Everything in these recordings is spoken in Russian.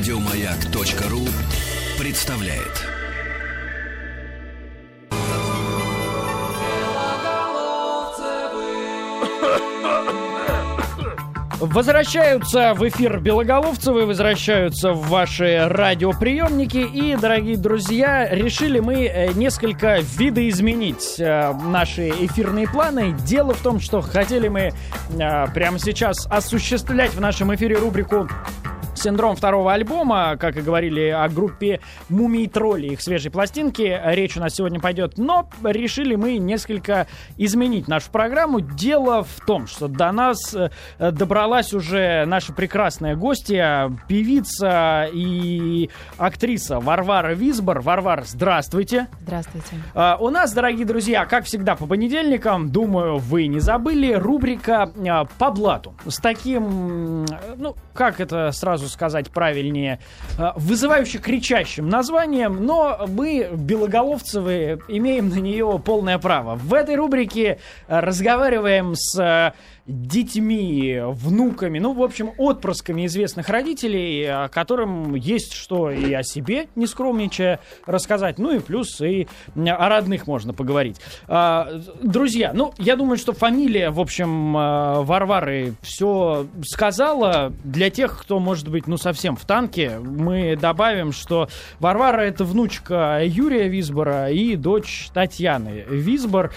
Радиомаяк.ру представляет. Возвращаются в эфир Белоголовцевы, возвращаются в ваши радиоприемники. И, дорогие друзья, решили мы э, несколько видоизменить э, наши эфирные планы. Дело в том, что хотели мы э, прямо сейчас осуществлять в нашем эфире рубрику синдром второго альбома, как и говорили о группе Мумий Тролли, их свежей пластинки. Речь у нас сегодня пойдет, но решили мы несколько изменить нашу программу. Дело в том, что до нас э, добралась уже наша прекрасная гостья, певица и актриса Варвара Висбор. Варвара, здравствуйте. Здравствуйте. А, у нас, дорогие друзья, как всегда по понедельникам, думаю, вы не забыли, рубрика а, по блату. С таким, ну, как это сразу сказать правильнее, э, вызывающе кричащим названием, но мы, белоголовцевы, имеем на нее полное право. В этой рубрике э, разговариваем с э, детьми, внуками, ну, в общем, отпрысками известных родителей, которым есть что и о себе, не рассказать, ну и плюс и о родных можно поговорить. Друзья, ну, я думаю, что фамилия, в общем, Варвары все сказала. Для тех, кто, может быть, ну, совсем в танке, мы добавим, что Варвара это внучка Юрия Висбора и дочь Татьяны Висбор.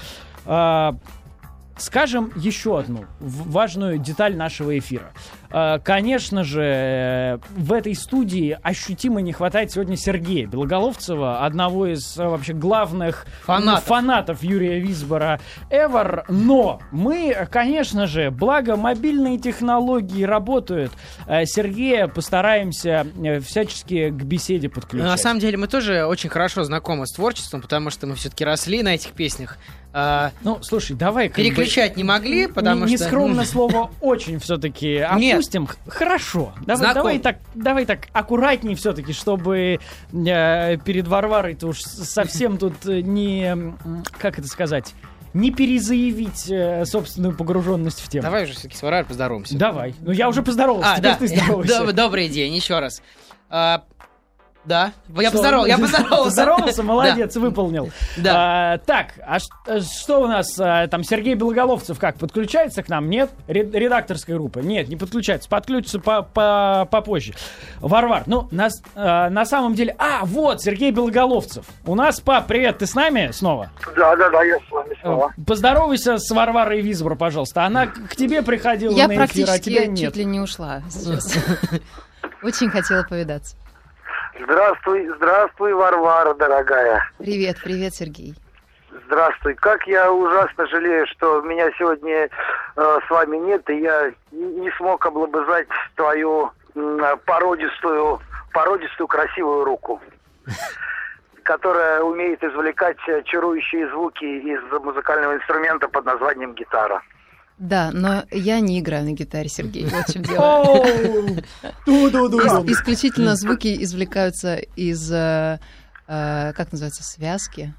Скажем еще одну важную деталь нашего эфира. А, конечно же, в этой студии ощутимо не хватает сегодня Сергея Белоголовцева, одного из э, вообще главных фанатов, фанатов Юрия Висбора ever. Но мы, конечно же, благо мобильные технологии работают, э, Сергея постараемся э, всячески к беседе подключить. Ну, на самом деле мы тоже очень хорошо знакомы с творчеством, потому что мы все-таки росли на этих песнях. А, ну, слушай, давай... Переключать бы, не могли, потому не, что... Нескромно слово «очень» все-таки опустим. Нет. Хорошо. Давай, давай, так, давай так аккуратней все-таки, чтобы э, перед Варварой-то уж совсем тут не... Как это сказать? не перезаявить э, собственную погруженность в тему. Давай уже все-таки с Варварой поздороваемся. Давай. Ну я уже поздоровался, а, да. ты здоровайся. Добрый день, еще раз. А, да, я поздоровался, я поздоровался. Поздоровался, молодец, выполнил. Да. А, так, а э, что у нас а, там Сергей Белоголовцев как подключается к нам? Нет, редакторская группа. Нет, не подключается, подключится по по попозже. Варвар, ну на а, на самом деле, а вот Сергей Белоголовцев. У нас пап, привет, ты с нами снова? Да, да, да, я с вами снова. Поздоровайся с Варварой Визбор, пожалуйста. Она к тебе приходила я на эфир, а тебя нет. Я чуть ли не ушла сейчас. Очень хотела повидаться. Здравствуй, здравствуй, Варвара, дорогая. Привет, привет, Сергей. Здравствуй. Как я ужасно жалею, что меня сегодня э, с вами нет, и я не смог облобызать твою э, породистую, породистую красивую руку, которая умеет извлекать чарующие звуки из музыкального инструмента под названием гитара. Да, но я не играю на гитаре, Сергей. Вот в чем дело. Исключительно звуки извлекаются из, э, э, как называется, связки.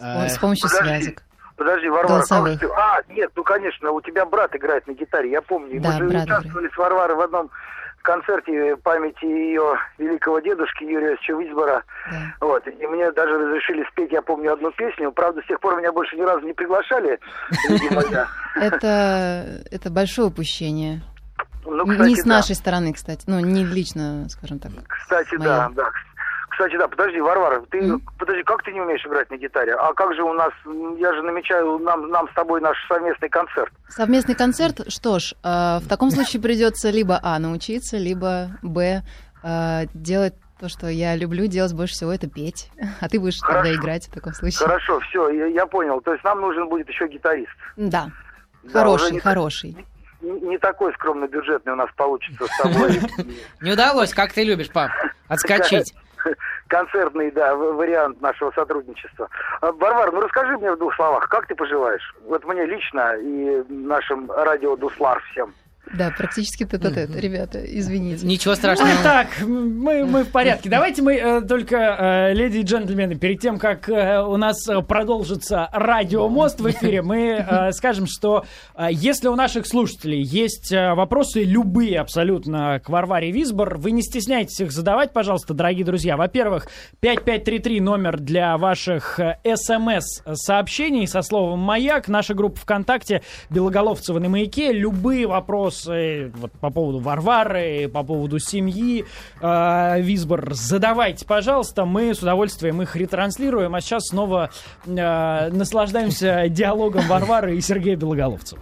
С помощью связок. Подожди, Варвара, как ты... А, нет, ну, конечно, у тебя брат играет на гитаре, я помню. Да, Мы же участвовали с Варварой в одном концерте памяти ее великого дедушки Юрия Висбора. Да. Вот. И мне даже разрешили спеть, я помню, одну песню. Правда, с тех пор меня больше ни разу не приглашали. Это, это большое упущение. Ну, кстати, не с нашей да. стороны, кстати. Ну, не лично, скажем так. Кстати, да, да. Кстати, да, подожди, Варвара, ты, mm-hmm. подожди, как ты не умеешь играть на гитаре? А как же у нас, я же намечаю нам, нам с тобой наш совместный концерт. Совместный концерт? Что ж, э, в таком случае придется либо А, научиться, либо Б, э, делать то, что я люблю делать больше всего, это петь. А ты будешь Хорошо. тогда играть в таком случае. Хорошо, все, я, я понял. То есть нам нужен будет еще гитарист. Да. да хороший, не, хороший. Не, не такой скромно бюджетный у нас получится с тобой. Не удалось, как ты любишь, пап, отскочить. концертный, да, вариант нашего сотрудничества. А, Варвар, ну расскажи мне в двух словах, как ты поживаешь? Вот мне лично и нашим радио Дуслар всем. Да, практически тет а тет ребята, извините. Ничего страшного. Так, мы, мы в порядке. Давайте мы э, только, э, леди и джентльмены, перед тем, как э, у нас э, продолжится радиомост в эфире, мы э, скажем, что э, если у наших слушателей есть э, вопросы, любые абсолютно к Варваре Висбор, вы не стесняйтесь их задавать, пожалуйста, дорогие друзья. Во-первых, 5533 номер для ваших э, смс-сообщений со словом «Маяк». Наша группа ВКонтакте «Белоголовцева на маяке». Любые вопросы вот, по поводу Варвары, по поводу семьи э, Висбор, задавайте, пожалуйста. Мы с удовольствием их ретранслируем. А сейчас снова э, наслаждаемся диалогом Варвары и Сергея Белоголовцева.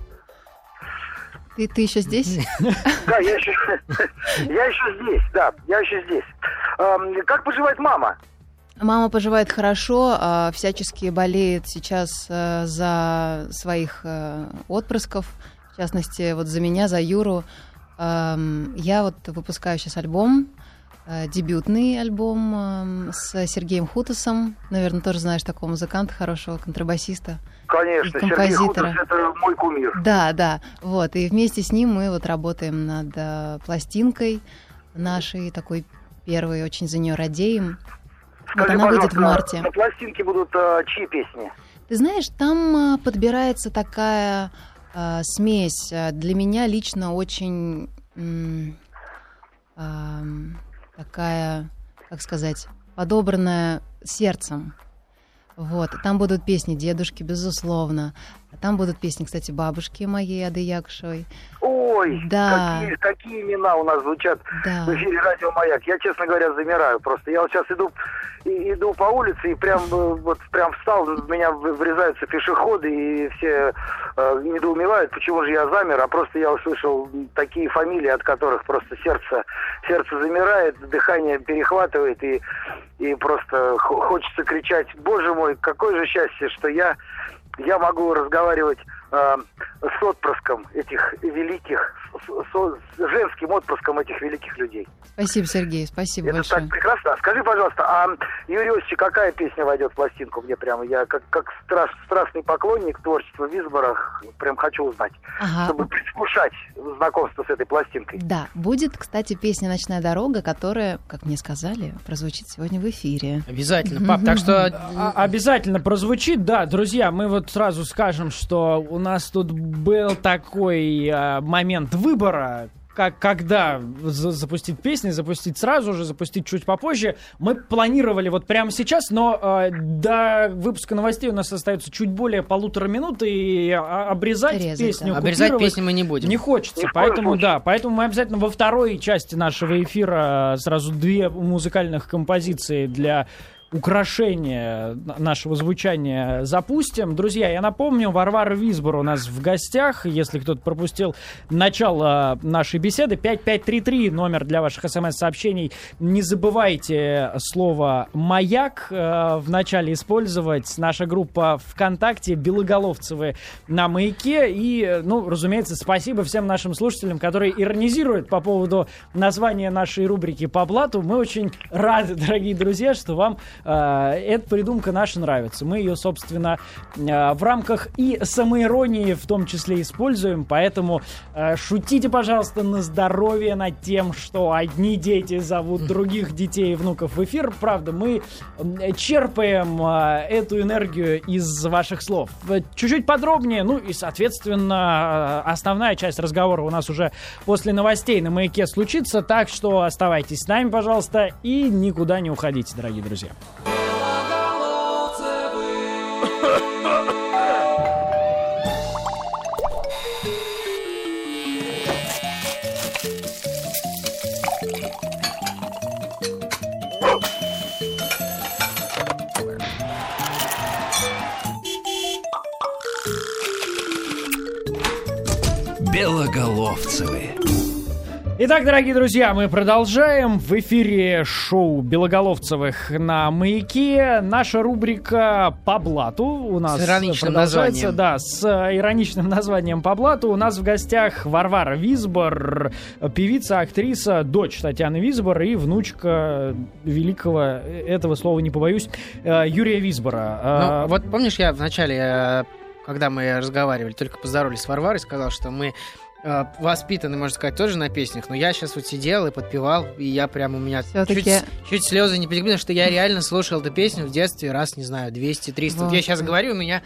Ты, ты еще здесь? Да, я еще, я еще здесь, да, я еще здесь. Эм, как поживает мама? Мама поживает хорошо, а всячески болеет сейчас э, за своих э, отпрысков, в частности, вот за меня, за Юру. Я вот выпускаю сейчас альбом, э, дебютный альбом с Сергеем Хутасом. Наверное, тоже знаешь такого музыканта, хорошего контрабасиста. Конечно, И Сергей композитора. Хутас это мой кумир. Да, да, вот. И вместе с ним мы вот работаем над э, пластинкой нашей, такой первой, очень за нее радеем. Вот Скажи, она выйдет в марте. На пластинке будут э, чьи песни? Ты знаешь, там э, подбирается такая э, смесь. э, Для меня лично очень ам, такая, как сказать, подобранная сердцем. Вот, там будут песни дедушки, безусловно. А Там будут песни, кстати, бабушки моей Ады Якушевой. Ой, Да. какие, какие имена у нас звучат Да. в эфире радио Маяк. Я, честно говоря, замираю просто. Я вот сейчас иду, и- иду по улице и прям э, вот прям встал, в меня врезаются пешеходы и все э, недоумевают, почему же я замер, а просто я услышал такие фамилии, от которых просто сердце сердце замирает, дыхание перехватывает и и просто хо- хочется кричать, боже мой, какое же счастье, что я я могу разговаривать э, с отпрыском этих великих, с, с- женским отпрыском этих великих людей. Спасибо, Сергей, спасибо Это большое. так прекрасно. А Скажи, пожалуйста, а Юрий Иосифович, какая песня войдет в пластинку? Мне прямо, я как, как страш- страстный поклонник творчества Визбора прям хочу узнать, Ага. чтобы предвкушать знакомство с этой пластинкой. Да, будет, кстати, песня «Ночная дорога», которая, как мне сказали, прозвучит сегодня в эфире. Обязательно, пап. Так что А- Обязательно прозвучит, да, друзья, мы вот сразу скажем, что у нас тут был такой а, момент выбора, как, когда за- запустить песни, запустить сразу же, запустить чуть попозже. Мы планировали вот прямо сейчас, но а, до выпуска новостей у нас остается чуть более полутора минут, и обрезать Резать, песню, да. обрезать песни мы не будем. не хочется, коем поэтому случае. да, поэтому мы обязательно во второй части нашего эфира э, сразу две музыкальных композиции для украшения н- нашего звучания запустим. Друзья, я напомню, Варвара Висбор у нас в гостях. Если кто-то пропустил начало нашей беседы, 5533, номер для ваших смс-сообщений. Не забывайте слово «Маяк» э, в начале использовать. Наша группа ВКонтакте «Белоголовцевы» на «Маяке». И, ну, разумеется, спасибо всем нашим слушателям, которые иронизируют по поводу названия нашей рубрики по блату. Мы очень рады, дорогие друзья, что вам эта придумка наша нравится. Мы ее, собственно, э, в рамках и самоиронии в том числе используем, поэтому э, шутите, пожалуйста, на здоровье над тем, что одни дети зовут других детей и внуков в эфир. Правда, мы черпаем э, эту энергию из ваших слов. Э, Чуть-чуть подробнее, ну и, соответственно, э, основная часть разговора у нас уже после новостей на маяке случится, так что оставайтесь с нами, пожалуйста, и никуда не уходите, дорогие друзья. Белоголовцевы. Итак, дорогие друзья, мы продолжаем. В эфире шоу Белоголовцевых на Маяке. Наша рубрика «По блату» у нас С ироничным названием. Да, с э, ироничным названием «По блату». У нас в гостях Варвара Визбор, певица, актриса, дочь Татьяны Визбор и внучка великого, э, этого слова не побоюсь, э, Юрия Визбора. Ну, вот помнишь, я вначале, когда мы разговаривали, только поздоровались с Варварой, сказал, что мы э, воспитанный, можно сказать, тоже на песнях, но я сейчас вот сидел и подпевал, и я прям у меня Всё-таки- чуть, чуть слезы не потекли, потому что я реально слушал эту песню в детстве раз, не знаю, 200-300. Вот Вот. я сейчас говорю, у меня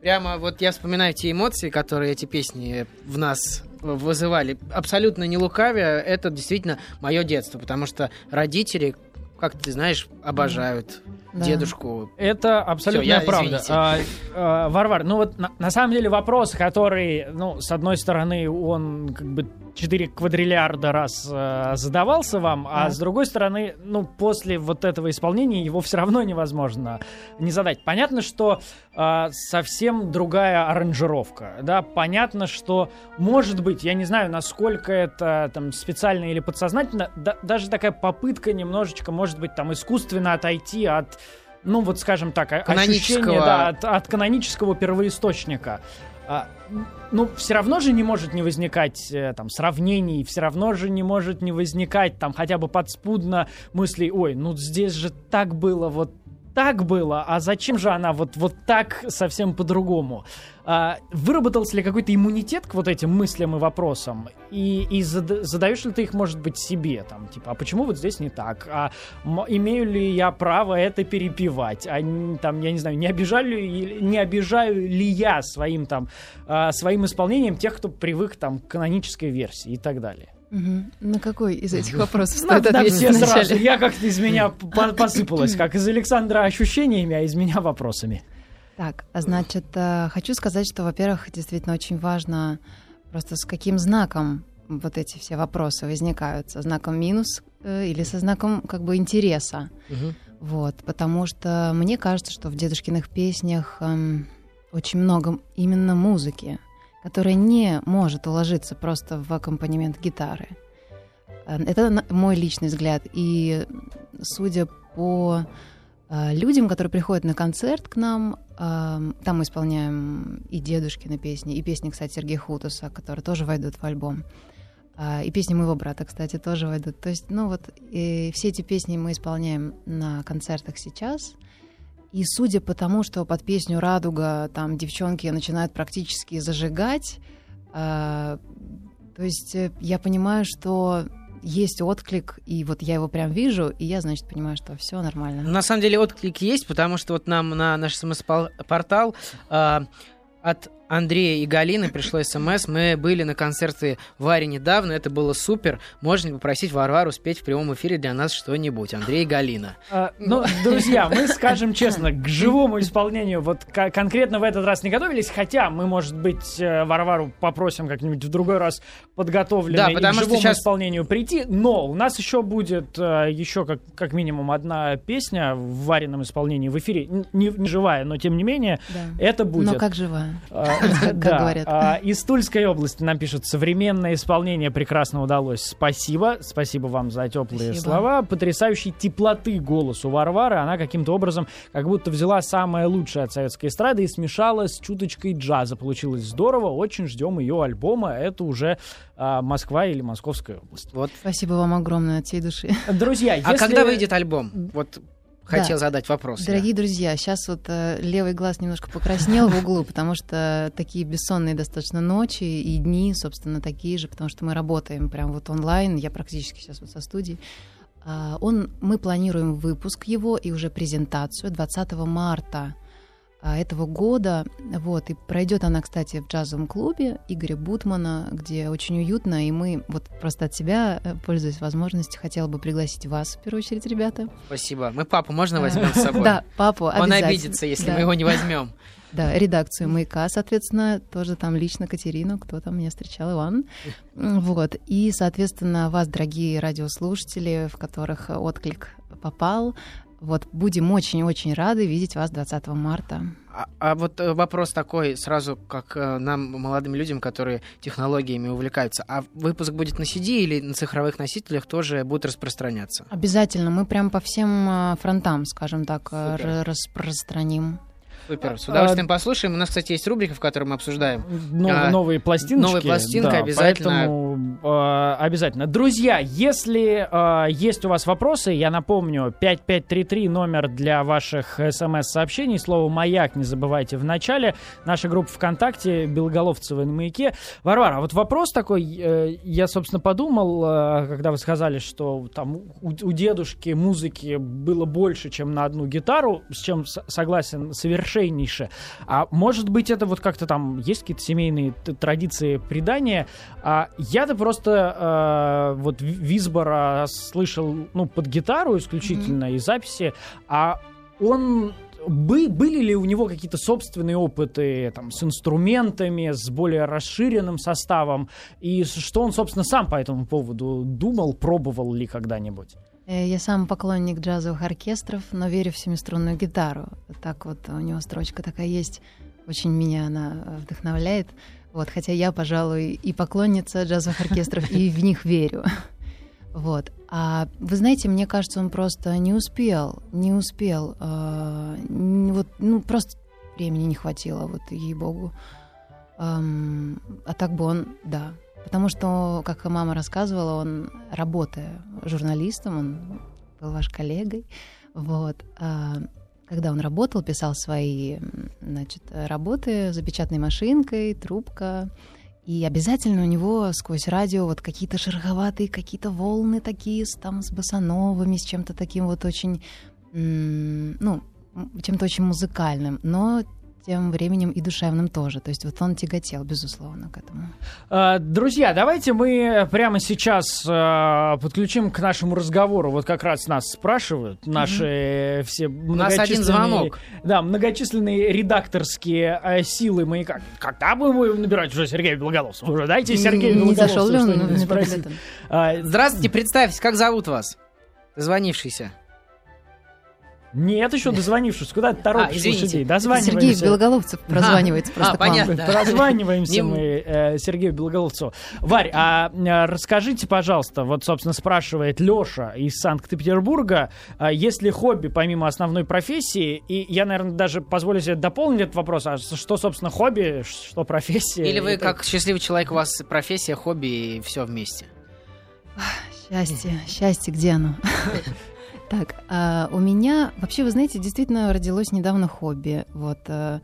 прямо вот я вспоминаю те эмоции, которые эти песни в нас вызывали. Абсолютно не лукавя, это действительно мое детство, потому что родители, как ты знаешь, обожают Да. дедушку. Это абсолютно Всё, я- правда. извините. А, а, Варвар, ну вот на, на самом деле вопрос, который, ну, с одной стороны, он как бы 4 квадриллиарда раз э, задавался вам, а Так. с другой стороны, ну, после вот этого исполнения его все равно невозможно не задать. Понятно, что а, совсем другая аранжировка, да, понятно, что, может быть, я не знаю, насколько это там специально или подсознательно, да- даже такая попытка немножечко, может быть, там искусственно отойти от ну вот скажем так, ощущение да, от, от канонического первоисточника. А, ну, все равно же не может не возникать э, там сравнений, все равно же не может не возникать там хотя бы подспудно мыслей, ой, ну здесь же так было, вот так было, а зачем же она вот, вот так совсем по-другому? А, выработался ли какой-то иммунитет к вот этим мыслям и вопросам? И, и зада- задаешь ли ты их, может быть, себе? Там, типа, а почему вот здесь не так? А имею ли я право это перепевать? А там, я не знаю, не обижаю ли, не обижаю ли я своим там а, своим исполнением тех, кто привык там к канонической версии и так далее? Мгм. На какой из этих вопросов стоит на ответить все сразу. Я как-то из меня по- посыпалась, как из Александра ощущениями, а из меня вопросами. Так, а значит, э, хочу сказать, что, во-первых, действительно очень важно просто с каким знаком вот эти все вопросы возникают. Со знаком минус э, или со знаком как бы интереса. Вот, потому что мне кажется, что в дедушкиных песнях эм, очень много именно музыки, которая не может уложиться просто в аккомпанемент гитары. Э, Это на- мой личный взгляд. И судя по э, людям, которые приходят на концерт к нам, эм, там мы исполняем и дедушкины песни, и песни, кстати, Сергея Хутуса, которые тоже войдут в альбом. А, И песни моего брата, кстати, тоже войдут. То есть, ну вот, и все эти песни мы исполняем на концертах сейчас. И судя по тому, что под песню «Радуга» там девчонки начинают практически зажигать, а, то есть э, я понимаю, что есть отклик, и вот я его прям вижу, и я, значит, понимаю, что все нормально. На самом деле отклик есть, потому что вот нам на наш смс-портал э, от Андрея и Галины пришло смс. Мы были на концерте Варе недавно, это было супер. Можно попросить Варвару спеть в прямом эфире для нас что-нибудь? Андрей и Галина. А, Ну, друзья, мы скажем честно, к живому исполнению вот ко- конкретно в этот раз не готовились, хотя мы, может быть, э, Варвару попросим как-нибудь в другой раз подготовленной Да, и потому к что живому сейчас- исполнению прийти, но у нас еще будет э, еще как, как минимум одна песня в вареном исполнении в эфире, не, не живая, но тем не менее, Да. это будет. Но как живая. А, как да, говорят. а, Из Тульской области нам пишут, современное исполнение прекрасно удалось. Спасибо, спасибо вам за теплые Спасибо. слова. Потрясающей теплоты голосу Варвары. Она каким-то образом как будто взяла самое лучшее от советской эстрады и смешала с чуточкой джаза. Получилось здорово, очень ждем ее альбома. Это уже а, Москва или Московская область. Вот. Спасибо вам огромное от всей души. Друзья, А если- когда выйдет альбом? Вот хотел задать вопрос. я. Дорогие друзья, сейчас вот э, левый глаз немножко покраснел в углу, потому что такие бессонные достаточно ночи и дни, собственно, такие же, потому что мы работаем прям вот онлайн, я практически сейчас вот со студии. А, Он, мы планируем выпуск его и уже презентацию 20 марта этого года. Вот, и пройдет она, кстати, в джазовом клубе Игоря Бутмана, где очень уютно, и мы вот просто от себя, э, пользуясь возможностью, хотела бы пригласить вас, в первую очередь, ребята. Спасибо. Мы папу можно возьмем с собой? Да, папу Он обидится, если мы его не возьмем. Да, редакцию «Маяка», соответственно, тоже там лично Катерину, кто там меня встречал, Иван. Вот. И, соответственно, вас, дорогие радиослушатели, в которых отклик попал, вот будем очень-очень рады видеть вас 20 марта. А, а вот э, вопрос такой сразу, как э, нам, молодым людям, которые технологиями увлекаются. А выпуск будет на CD или на цифровых носителях тоже будет распространяться? Обязательно, мы прям по всем э, фронтам, скажем так, Супер. распространим. Супер, с удовольствием послушаем. У нас, кстати, есть рубрика, в которой мы обсуждаем. Нов- А, новые пластиночки. новые пластинки да, обязательно. Поэтому э, обязательно. Друзья, если э, есть у вас вопросы, я напомню, 5533 номер для ваших смс-сообщений. Слово «Маяк» не забывайте в начале. Наша группа ВКонтакте «Белоголовцевы на маяке». Варвара, а вот вопрос такой. э, я, собственно, подумал, э, когда вы сказали, что там у, у дедушки музыки было больше, чем на одну гитару, с чем согласен совершеннейше. А может быть, это вот как-то там есть какие-то семейные традиции предания. А я-то просто э, вот Ви- Висбора слышал, ну, под гитару исключительно и записи, а он бы- были ли у него какие-то собственные опыты там, с инструментами, с более расширенным составом? И что он, собственно, сам по этому поводу думал, пробовал ли когда-нибудь? Э, Я сам поклонник джазовых оркестров, но верю в семиструнную гитару. Так вот у него строчка такая есть. Очень меня она вдохновляет. Вот, хотя я, пожалуй, и поклонница джазовых оркестров, и в них верю. Вот. А вы знаете, мне кажется, он просто не успел, не успел. э, вот, ну, просто времени не хватило, вот, ей-богу. Ам, а так бы он, да. Потому что, как мама рассказывала, он, работая журналистом, он был ваш коллегой, вот, а, когда он работал, писал свои, значит, работы за печатной машинкой, трубка, и обязательно у него сквозь радио вот какие-то шероховатые, какие-то волны такие, с, там, с басановыми, с чем-то таким вот очень, ну, чем-то очень музыкальным, но тем временем и душевным тоже. То есть вот он тяготел, безусловно, к этому. А, Друзья, давайте мы прямо сейчас а, подключим к нашему разговору. Вот как раз нас спрашивают наши все нас один многочисленные- звонок. Да, многочисленные редакторские а, силы маяка. Когда будем мы набирать уже Сергея Белоголовцева? Уже дайте Сергею не, не зашел ли он Здравствуйте, представьтесь, как зовут вас? Звонившийся. Нет, еще дозвонившись. Куда ты торопишь А, лошадей? Сергей Дозваниваемся. Белоголовцев прозванивается А, просто к вам. понятно. Да. Прозваниваемся мы э, Сергею Белоголовцу. Варь, а э, расскажите, пожалуйста, вот, собственно, спрашивает Леша из Санкт-Петербурга, а есть ли хобби помимо основной профессии? И я, наверное, даже позволю себе дополнить этот вопрос. А что, собственно, хобби, что профессия? Или вы Это- как счастливый человек, у вас профессия, хобби и все вместе? Счастье, счастье, где оно? Так, а, у меня вообще, вы знаете, действительно родилось недавно хобби. Вот э,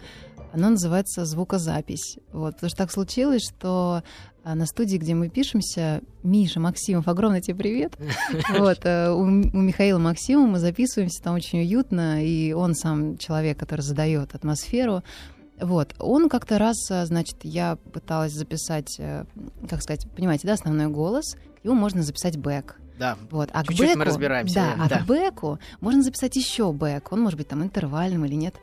оно называется звукозапись. Вот, потому что так случилось, что а, на студии, где мы пишемся, Миша Максимов, огромный тебе привет. Вот, э, у, у Михаила Максимова мы записываемся, там очень уютно, и он сам человек, который задает атмосферу. Вот, он как-то раз, а, значит, я пыталась записать, э, как сказать, понимаете, да, основной голос, нему можно записать бэк. Да. Вот, а Чуть-чуть к бэку, мы разбираемся, Да, да. а Да. к бэку можно записать еще бэк. Он может быть там интервальным или нет.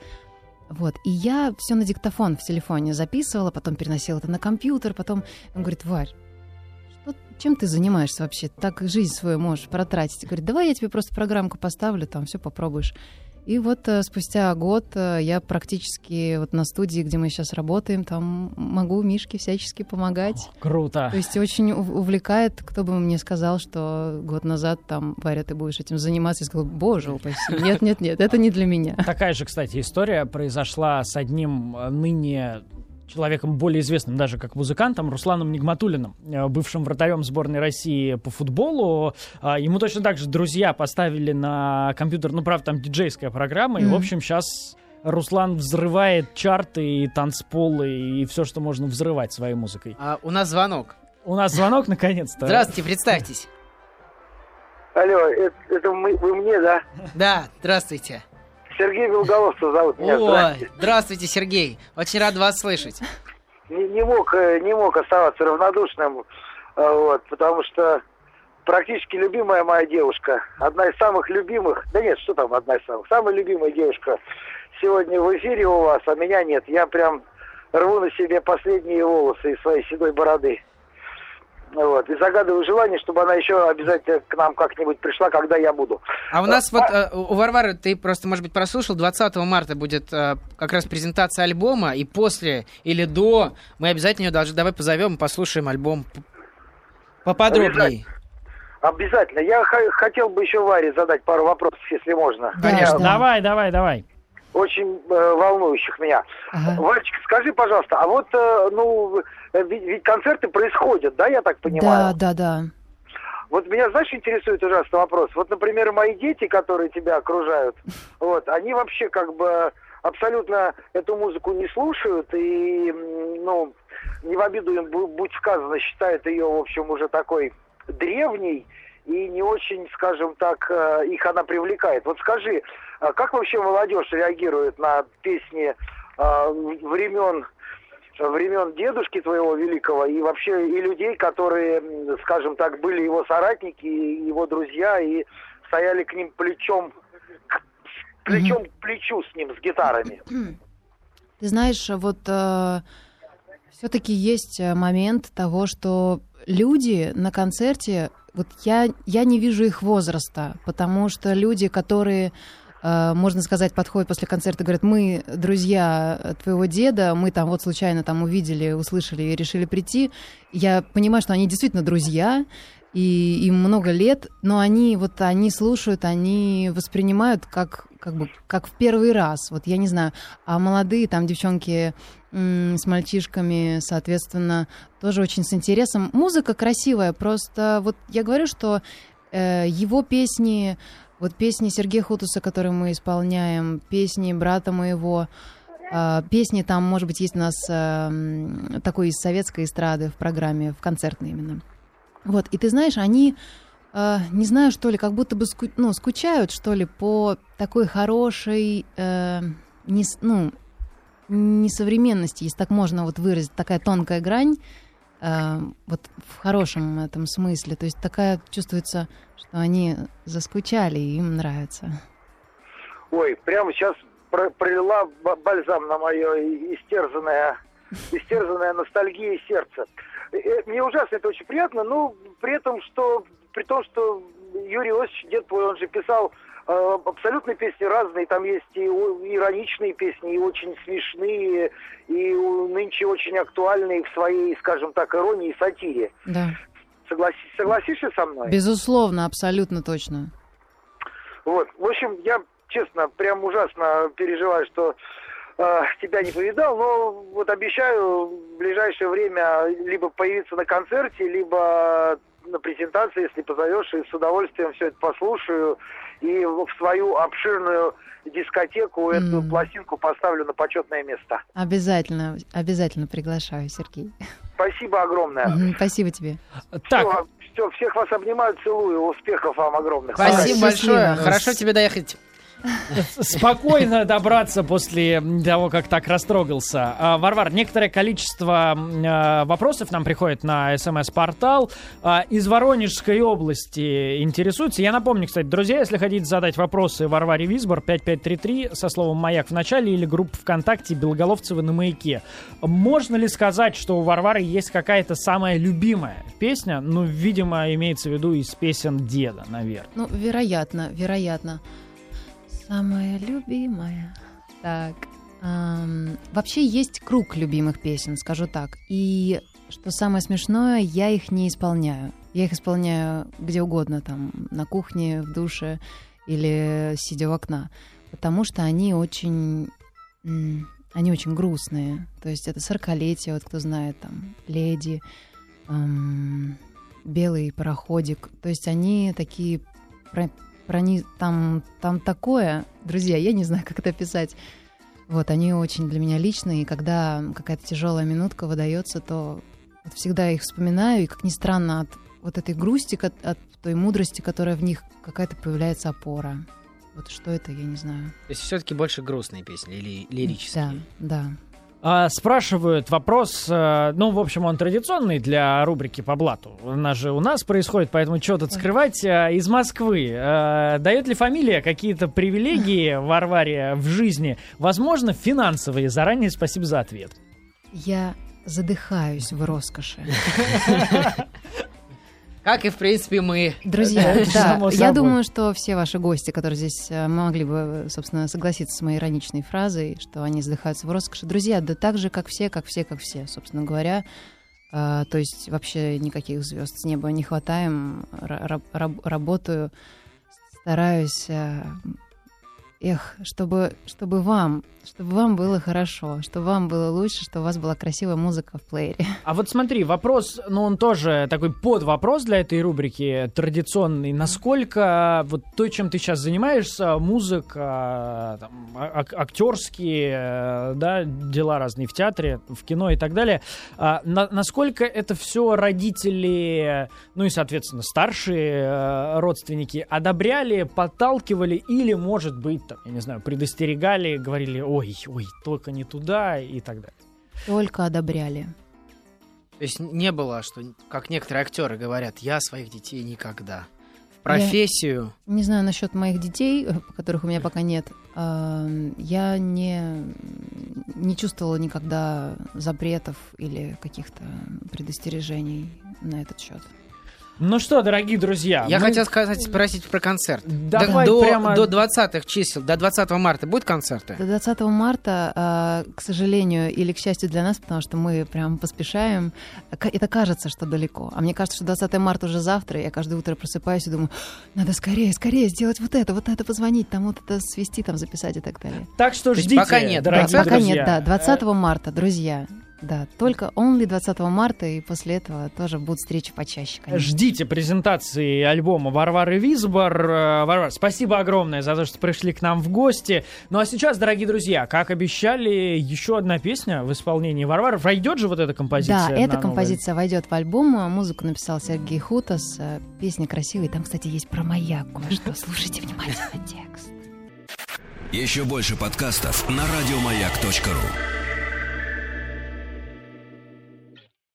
Вот. И я все на диктофон в телефоне записывала, потом переносила это на компьютер, потом он говорит, Варь, что, чем ты занимаешься вообще? Так жизнь свою можешь протратить. Говорит, давай я тебе просто программку поставлю, там все попробуешь. И вот э, спустя год э, я практически вот на студии, где мы сейчас работаем, там могу Мишке всячески помогать. Круто. То есть очень ув- увлекает, кто бы мне сказал, что год назад там, Варя, ты будешь этим заниматься. Я сказала, боже упаси, нет, нет, нет, это не для меня. Такая же, кстати, история произошла с одним э, ныне человеком более известным даже как музыкантом, Русланом Нигматулиным, э, бывшим вратарем сборной России по футболу. А, Ему точно так же друзья поставили на компьютер, ну, правда, там диджейская программа, и, в общем, сейчас Руслан взрывает чарты и танцполы и все, что можно взрывать своей музыкой. А, у нас звонок. У нас звонок, наконец-то. Здравствуйте, представьтесь. Алло, это, это мы- вы мне, да? Да, здравствуйте. Сергей Белоголовцев зовут меня. О, Здравствуйте. здравствуйте, Сергей. Очень рад вас слышать. Не, не мог, э, не мог оставаться равнодушным, э, вот, потому что практически любимая моя девушка, одна из самых любимых, да нет, что там одна из самых, самая любимая девушка сегодня в эфире у вас, а меня нет. Я прям рву на себе последние волосы из своей седой бороды. Вот. И загадываю желание, чтобы она еще обязательно к нам как-нибудь пришла, когда я буду. А у нас вот, э, у Варвары, ты просто, может быть, прослушал, 20 марта будет э, как раз презентация альбома, и после или до мы обязательно ее даже давай позовем и послушаем альбом поподробнее. Обязательно. Я хотел бы еще Варе задать пару вопросов, если можно. Конечно. да. Давай, давай, давай. очень э, волнующих меня. Ага. Вальчик, скажи, пожалуйста, а вот, э, ну, ведь, ведь концерты происходят, да, я так понимаю? Да, да, да. Вот меня, знаешь, интересует ужасный вопрос. Вот, например, мои дети, которые тебя окружают, вот, они вообще как бы абсолютно эту музыку не слушают и, ну, не в обиду им бу- будь сказано, считают ее, в общем, уже такой древней и не очень, скажем так, э, их она привлекает. Вот скажи, а как вообще молодежь реагирует на песни э, времен времен дедушки твоего великого и вообще и людей, которые, скажем так, были его соратники, его друзья и стояли к ним плечом к- плечом к плечу с ним с гитарами. Ты знаешь, вот все-таки есть э, момент того, что люди на концерте, вот я, я не вижу их возраста, потому что люди, которые, э, можно сказать, подходят после концерта и говорят, мы друзья твоего деда, мы там вот случайно там увидели, услышали и решили прийти, я понимаю, что они действительно друзья, и им много лет, но они вот они слушают, они воспринимают как как бы как в первый раз. Вот я не знаю, а молодые там девчонки с мальчишками, соответственно, тоже очень с интересом. Музыка красивая, просто вот я говорю, что э, его песни, вот песни Сергея Хутуса, которые мы исполняем, песни брата моего, э, песни там, может быть, есть у нас э, м, такой из советской эстрады в программе, в концертной именно. Вот, и ты знаешь, они, э, не знаю, что ли, как будто бы ску- ну, скучают, что ли, по такой хорошей, э, не, ну, несовременности, если так можно вот выразить, такая тонкая грань, э, вот в хорошем этом смысле. То есть такая чувствуется, что они заскучали, и им нравится. Ой, прямо сейчас про- пролила ба- бальзам на мое истерзанное, истерзанное ностальгией сердце. Э, э, Мне ужасно это очень приятно, но при этом, что при том, что Юрий Иосифович, дед твой, он же писал абсолютно песни разные, там есть и ироничные песни, и очень смешные, и нынче очень актуальные в своей, скажем так, иронии и сатире. Да. Согласи- согласишься со мной? Безусловно, абсолютно точно. Вот, в общем, я, честно, прям ужасно переживаю, что э, тебя не повидал, но вот обещаю в ближайшее время либо появиться на концерте, либо на презентации, если позовешь, и с удовольствием все это послушаю, и в свою обширную дискотеку эту М. пластинку поставлю на почетное место. Обязательно, обязательно приглашаю, Сергей. Спасибо огромное. Мгм, Спасибо тебе. Так, всё, всех вас обнимаю, целую, успехов вам огромных. Спасибо Счастливо. большое. Хорошо тебе доехать. Спокойно добраться после того, как так растрогался. А, Варвар, некоторое количество а, вопросов нам приходит на смс-портал. А, Из Воронежской области интересуются. Я напомню, кстати, друзья, если хотите задать вопросы Варваре Висбор, 5533 со словом «Маяк» в начале или группа ВКонтакте Белоголовцева на «Маяке». Можно ли сказать, что у Варвары есть какая-то самая любимая песня? Ну, видимо, имеется в виду из песен деда, наверное. Ну, вероятно, вероятно. Самая любимая. Так. ам, вообще есть круг любимых песен, скажу так. И что самое смешное, я их не исполняю. Я их исполняю где угодно, там, на кухне, в душе или сидя у окна. Потому что они очень... Они очень грустные. То есть это сорокалетие, вот кто знает, там, леди, ам, белый пароходик. То есть они такие прони... там, там такое, друзья, я не знаю, как это описать. Вот, они очень для меня личные, и когда какая-то тяжелая минутка выдается, то вот всегда их вспоминаю, и, как ни странно, от вот этой грусти, ко- от той мудрости, которая в них какая-то появляется опора. Вот что это, я не знаю. То есть все-таки больше грустные песни или лирические. Да, да. А, спрашивают вопрос, э, ну, в общем, он традиционный для рубрики по блату. Она же у нас происходит, поэтому что тут скрывать. Э, Из Москвы. Э, Дает ли фамилия какие-то привилегии Варваре в жизни? Возможно, финансовые. Заранее спасибо за ответ. Я задыхаюсь в роскоши. Как и, в принципе, мы. Друзья, да, я думаю, что все ваши гости, которые здесь э, могли бы, собственно, согласиться с моей ироничной фразой, что они задыхаются в роскоши. Друзья, да так же, как все, как все, как все, собственно говоря. А, то есть вообще никаких звезд с неба не хватаем. Ра- раб- раб- работаю, стараюсь, а, эх, чтобы, чтобы вам, чтобы вам было хорошо, чтобы вам было лучше, чтобы у вас была красивая музыка в плеере. А вот смотри, вопрос, ну он тоже такой под вопрос для этой рубрики традиционный. Насколько вот то, чем ты сейчас занимаешься, музыка, там, а- ак- актерские, э, да, дела разные в театре, в кино и так далее, а, на- насколько это все родители, ну и, соответственно, старшие э, родственники одобряли, подталкивали или, может быть, там, я не знаю, предостерегали, говорили, ой, ой, только не туда и так далее. Только одобряли. То есть не было, что, как некоторые актеры говорят, я своих детей никогда. В профессию. Не знаю насчет моих детей, э, которых у меня пока нет. Я не, не чувствовала никогда запретов или каких-то предостережений на этот счет. Ну что, дорогие друзья, Я мы- хотел сказать, спросить про концерт. Давай до, прямо- до 20-х чисел, до 20 марта будут концерты? До 20 марта, а, к сожалению или к счастью для нас, потому что мы прям поспешаем, это кажется, что далеко. А мне кажется, что 20 марта уже завтра, и я каждое утро просыпаюсь и думаю, надо скорее, скорее сделать вот это, вот это позвонить, там вот это свести, там записать и так далее. Так что ждите, пока нет, дорогие Да, пока друзья. нет, да, 20 марта, друзья. Да, только only 20 марта, и после этого тоже будут встречи почаще, конечно. Ждите презентации альбома Варвары Визбор. Э, Варвар, спасибо огромное за то, что пришли к нам в гости. Ну а сейчас, дорогие друзья, как обещали, еще одна песня в исполнении Варвары. Войдет же вот эта композиция? Да, эта новый? композиция войдет в альбом. Музыку написал Сергей Хутас. э, Песня красивая. Там, кстати, есть про маяк кое-что. Слушайте внимательно текст. Еще больше подкастов на радиомаяк.ру.